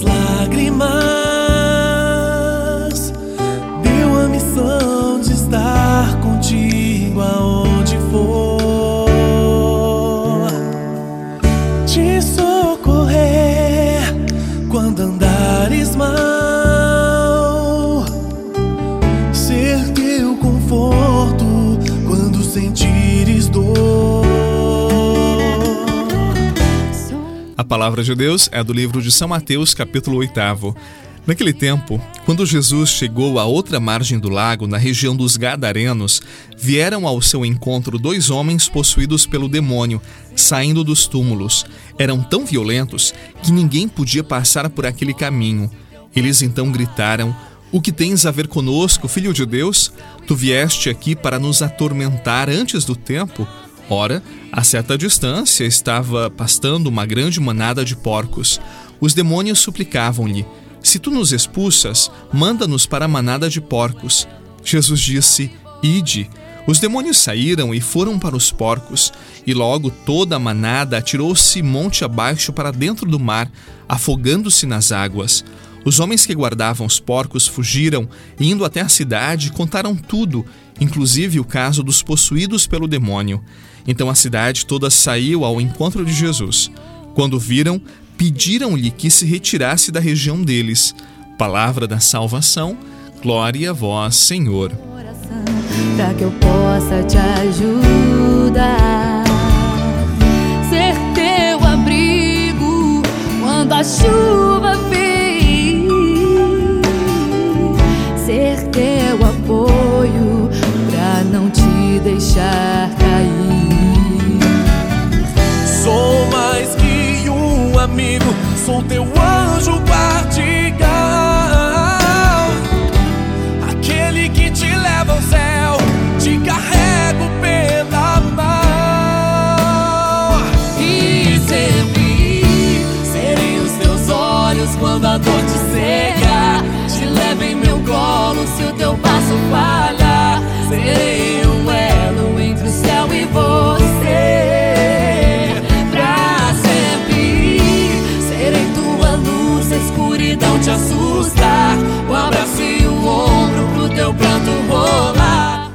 lágrimas, A palavra de Deus é do livro de São Mateus, capítulo 8. Naquele tempo, quando Jesus chegou à outra margem do lago, na região dos Gadarenos, vieram ao seu encontro dois homens possuídos pelo demônio, saindo dos túmulos. Eram tão violentos que ninguém podia passar por aquele caminho. Eles então gritaram: O que tens a ver conosco, filho de Deus? Tu vieste aqui para nos atormentar antes do tempo? Ora, a certa distância estava pastando uma grande manada de porcos. Os demônios suplicavam-lhe: Se tu nos expulsas, manda-nos para a manada de porcos. Jesus disse: Ide. Os demônios saíram e foram para os porcos, e logo toda a manada atirou-se monte abaixo para dentro do mar, afogando-se nas águas. Os homens que guardavam os porcos fugiram e, indo até a cidade, contaram tudo, inclusive o caso dos possuídos pelo demônio. Então a cidade toda saiu ao encontro de Jesus. Quando viram, pediram-lhe que se retirasse da região deles. Palavra da salvação, glória a vós, Senhor. Para que eu possa te ajudar, ser teu abrigo quando a chuva anjo guardião. Te assusta. O abraço e o ombro pro teu pranto rolar.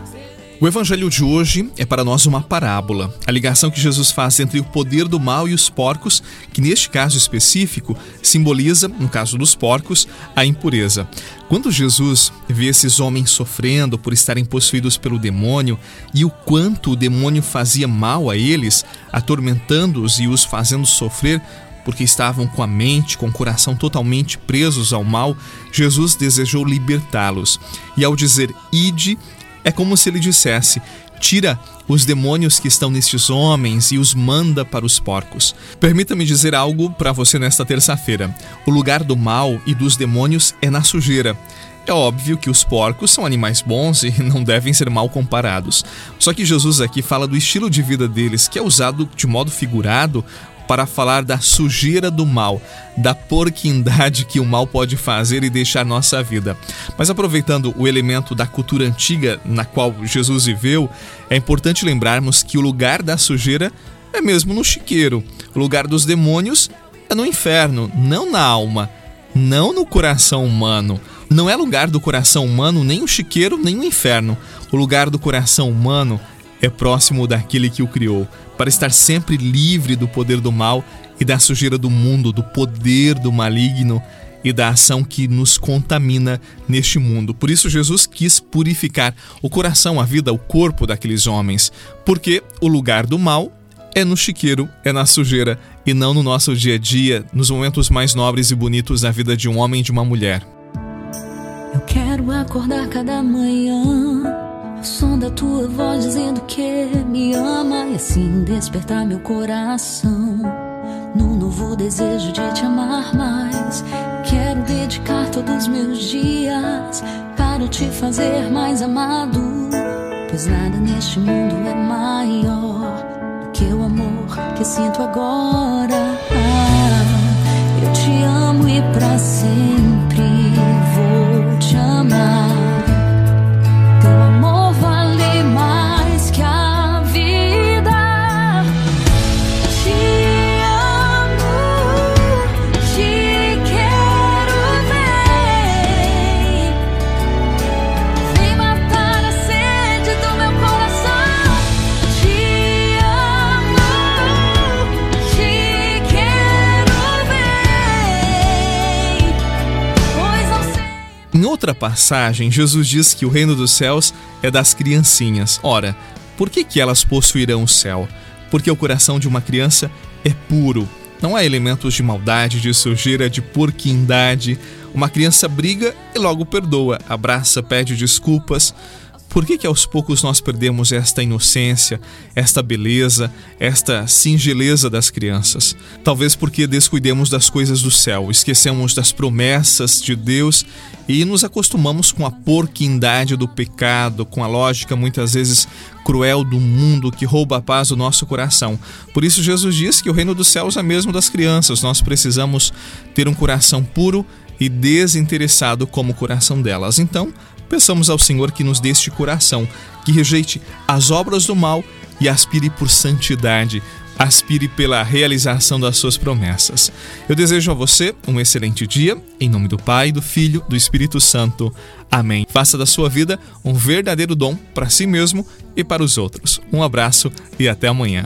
O evangelho de hoje é para nós uma parábola, a ligação que Jesus faz entre o poder do mal e os porcos, que neste caso específico simboliza, no caso dos porcos, a impureza. Quando Jesus vê esses homens sofrendo por estarem possuídos pelo demônio e o quanto o demônio fazia mal a eles, atormentando-os e os fazendo sofrer, porque estavam com a mente, com o coração totalmente presos ao mal, Jesus desejou libertá-los. E ao dizer ide, é como se ele dissesse: Tira os demônios que estão nestes homens e os manda para os porcos. Permita-me dizer algo para você nesta terça-feira. O lugar do mal e dos demônios é na sujeira. É óbvio que os porcos são animais bons e não devem ser mal comparados. Só que Jesus aqui fala do estilo de vida deles, que é usado de modo figurado para falar da sujeira do mal, da porquindade que o mal pode fazer e deixar nossa vida. Mas aproveitando o elemento da cultura antiga na qual Jesus viveu, é importante lembrarmos que o lugar da sujeira é mesmo no chiqueiro. O lugar dos demônios é no inferno, não na alma, não no coração humano. Não é lugar do coração humano nem o chiqueiro nem o inferno. O lugar do coração humano é próximo daquele que o criou, para estar sempre livre do poder do mal e da sujeira do mundo, do poder do maligno e da ação que nos contamina neste mundo. Por isso, Jesus quis purificar o coração, a vida, o corpo daqueles homens, porque o lugar do mal é no chiqueiro, é na sujeira e não no nosso dia a dia, nos momentos mais nobres e bonitos da vida de um homem e de uma mulher. Eu quero acordar cada manhã ao som da tua voz dizendo que me ama e assim despertar meu coração num novo desejo de te amar mais. Quero dedicar todos os meus dias para te fazer mais amado, pois nada neste mundo é maior do que o amor que sinto agora. Ah, eu te amo e pra sempre vou te amar. Outra passagem, Jesus diz que o reino dos céus é das criancinhas. Ora, por que, que elas possuirão o céu? Porque o coração de uma criança é puro. Não há elementos de maldade, de sujeira, de porquindade. Uma criança briga e logo perdoa, abraça, pede desculpas. Por que, que aos poucos nós perdemos esta inocência, esta beleza, esta singeleza das crianças? Talvez porque descuidemos das coisas do céu, esquecemos das promessas de Deus e nos acostumamos com a porquindade do pecado, com a lógica muitas vezes cruel do mundo que rouba a paz do nosso coração. Por isso, Jesus diz que o reino dos céus é mesmo das crianças. Nós precisamos ter um coração puro e desinteressado como o coração delas. Então, Peçamos ao Senhor que nos dê este coração, que rejeite as obras do mal e aspire por santidade, aspire pela realização das suas promessas. Eu desejo a você um excelente dia, em nome do Pai, do Filho, do Espírito Santo. Amém. Faça da sua vida um verdadeiro dom para si mesmo e para os outros. Um abraço e até amanhã.